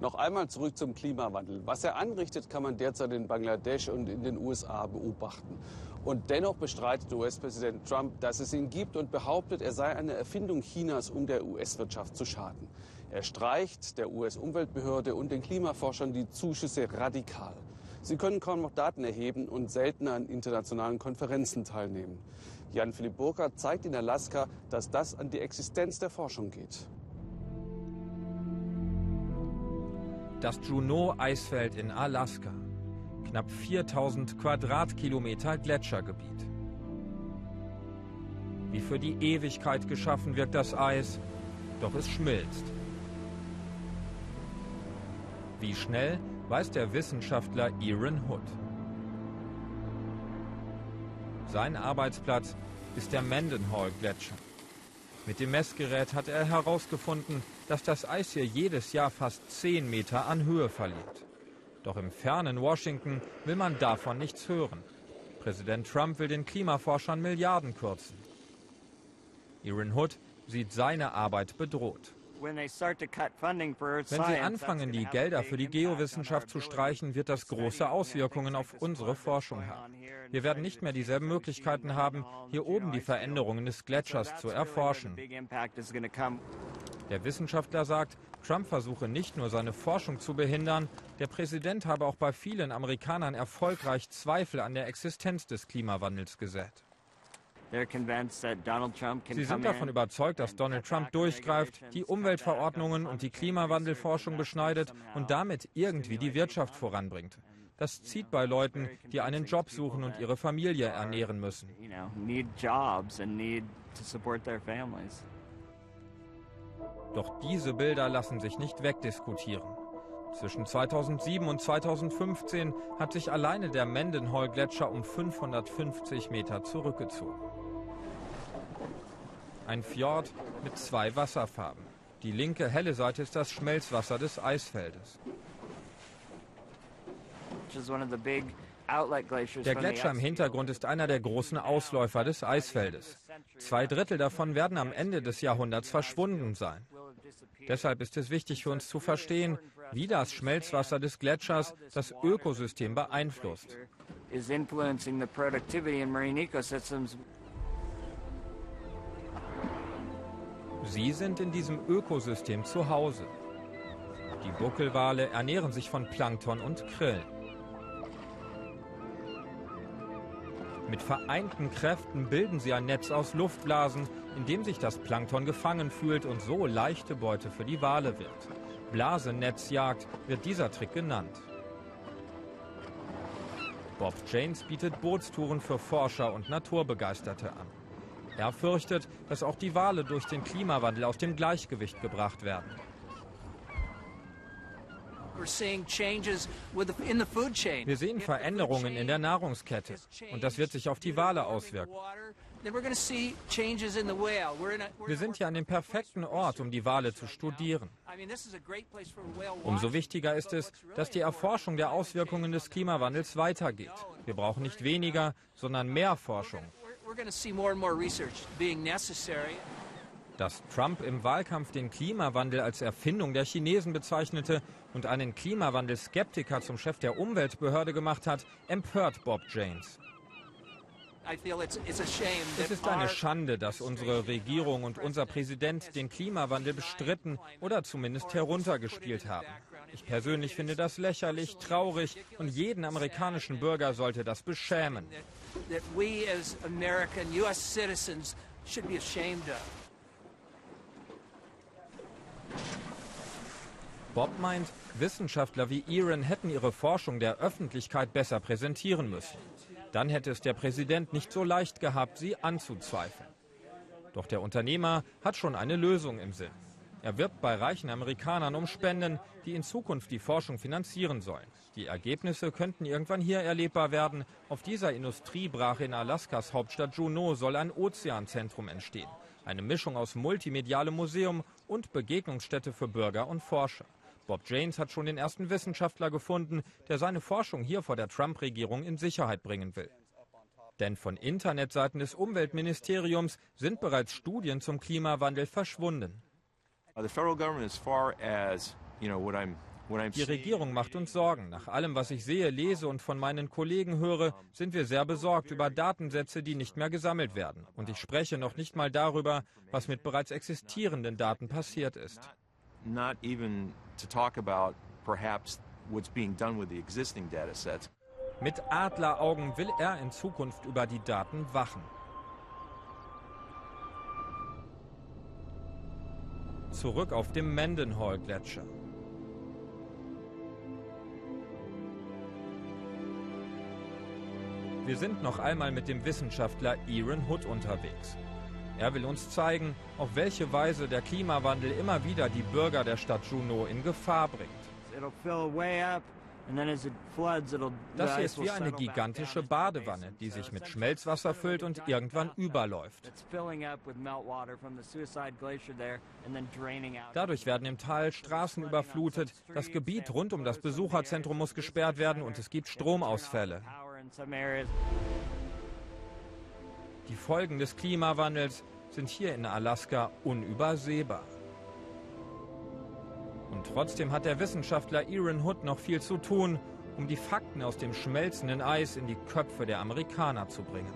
Noch einmal zurück zum Klimawandel. Was er anrichtet, kann man derzeit in Bangladesch und in den USA beobachten. Und dennoch bestreitet US-Präsident Trump, dass es ihn gibt und behauptet, er sei eine Erfindung Chinas, um der US-Wirtschaft zu schaden. Er streicht der US-Umweltbehörde und den Klimaforschern die Zuschüsse radikal. Sie können kaum noch Daten erheben und selten an internationalen Konferenzen teilnehmen. Jan-Philipp Burkhardt zeigt in Alaska, dass das an die Existenz der Forschung geht. Das Juneau-Eisfeld in Alaska. Knapp 4000 Quadratkilometer Gletschergebiet. Wie für die Ewigkeit geschaffen wirkt das Eis, doch es schmilzt. Wie schnell, weiß der Wissenschaftler Aaron Hood. Sein Arbeitsplatz ist der Mendenhall-Gletscher. Mit dem Messgerät hat er herausgefunden, dass das Eis hier jedes Jahr fast 10 Meter an Höhe verliert. Doch im fernen Washington will man davon nichts hören. Präsident Trump will den Klimaforschern Milliarden kürzen. Aaron Hood sieht seine Arbeit bedroht. Wenn Sie anfangen, die Gelder für die Geowissenschaft zu streichen, wird das große Auswirkungen auf unsere Forschung haben. Wir werden nicht mehr dieselben Möglichkeiten haben, hier oben die Veränderungen des Gletschers zu erforschen. Der Wissenschaftler sagt, Trump versuche nicht nur seine Forschung zu behindern, der Präsident habe auch bei vielen Amerikanern erfolgreich Zweifel an der Existenz des Klimawandels gesät. Sie sind davon überzeugt, dass Donald Trump durchgreift, die Umweltverordnungen und die Klimawandelforschung beschneidet und damit irgendwie die Wirtschaft voranbringt. Das zieht bei Leuten, die einen Job suchen und ihre Familie ernähren müssen. Doch diese Bilder lassen sich nicht wegdiskutieren. Zwischen 2007 und 2015 hat sich alleine der Mendenhall-Gletscher um 550 Meter zurückgezogen. Ein Fjord mit zwei Wasserfarben. Die linke helle Seite ist das Schmelzwasser des Eisfeldes. Der Gletscher im Hintergrund ist einer der großen Ausläufer des Eisfeldes. Zwei Drittel davon werden am Ende des Jahrhunderts verschwunden sein. Deshalb ist es wichtig für uns zu verstehen, wie das Schmelzwasser des Gletschers das Ökosystem beeinflusst. Sie sind in diesem Ökosystem zu Hause. Die Buckelwale ernähren sich von Plankton und Krillen. Mit vereinten Kräften bilden sie ein Netz aus Luftblasen, in dem sich das Plankton gefangen fühlt und so leichte Beute für die Wale wird. Blasenetzjagd wird dieser Trick genannt. Bob Janes bietet Bootstouren für Forscher und Naturbegeisterte an. Er fürchtet, dass auch die Wale durch den Klimawandel aus dem Gleichgewicht gebracht werden. Wir sehen Veränderungen in der Nahrungskette und das wird sich auf die Wale auswirken. Wir sind hier an dem perfekten Ort, um die Wale zu studieren. Umso wichtiger ist es, dass die Erforschung der Auswirkungen des Klimawandels weitergeht. Wir brauchen nicht weniger, sondern mehr Forschung. Dass Trump im Wahlkampf den Klimawandel als Erfindung der Chinesen bezeichnete und einen Klimawandelskeptiker zum Chef der Umweltbehörde gemacht hat, empört Bob James. Es ist eine Schande, dass unsere Regierung und unser Präsident den Klimawandel bestritten oder zumindest heruntergespielt haben. Ich persönlich finde das lächerlich, traurig und jeden amerikanischen Bürger sollte das beschämen. Bob meint, Wissenschaftler wie Aaron hätten ihre Forschung der Öffentlichkeit besser präsentieren müssen. Dann hätte es der Präsident nicht so leicht gehabt, sie anzuzweifeln. Doch der Unternehmer hat schon eine Lösung im Sinn. Er wirbt bei reichen Amerikanern um Spenden, die in Zukunft die Forschung finanzieren sollen. Die Ergebnisse könnten irgendwann hier erlebbar werden. Auf dieser Industriebrache in Alaskas Hauptstadt Juneau soll ein Ozeanzentrum entstehen. Eine Mischung aus multimedialem Museum und Begegnungsstätte für Bürger und Forscher. Bob Janes hat schon den ersten Wissenschaftler gefunden, der seine Forschung hier vor der Trump-Regierung in Sicherheit bringen will. Denn von Internetseiten des Umweltministeriums sind bereits Studien zum Klimawandel verschwunden. Die Regierung macht uns Sorgen. Nach allem, was ich sehe, lese und von meinen Kollegen höre, sind wir sehr besorgt über Datensätze, die nicht mehr gesammelt werden. Und ich spreche noch nicht mal darüber, was mit bereits existierenden Daten passiert ist. Mit Adleraugen will er in Zukunft über die Daten wachen. Zurück auf dem Mendenhall-Gletscher. Wir sind noch einmal mit dem Wissenschaftler Aaron Hood unterwegs. Er will uns zeigen, auf welche Weise der Klimawandel immer wieder die Bürger der Stadt Juneau in Gefahr bringt. Das hier ist wie eine gigantische Badewanne, die sich mit Schmelzwasser füllt und irgendwann überläuft. Dadurch werden im Tal Straßen überflutet, das Gebiet rund um das Besucherzentrum muss gesperrt werden und es gibt Stromausfälle. Die Folgen des Klimawandels sind hier in Alaska unübersehbar. Und trotzdem hat der Wissenschaftler Aaron Hood noch viel zu tun, um die Fakten aus dem schmelzenden Eis in die Köpfe der Amerikaner zu bringen.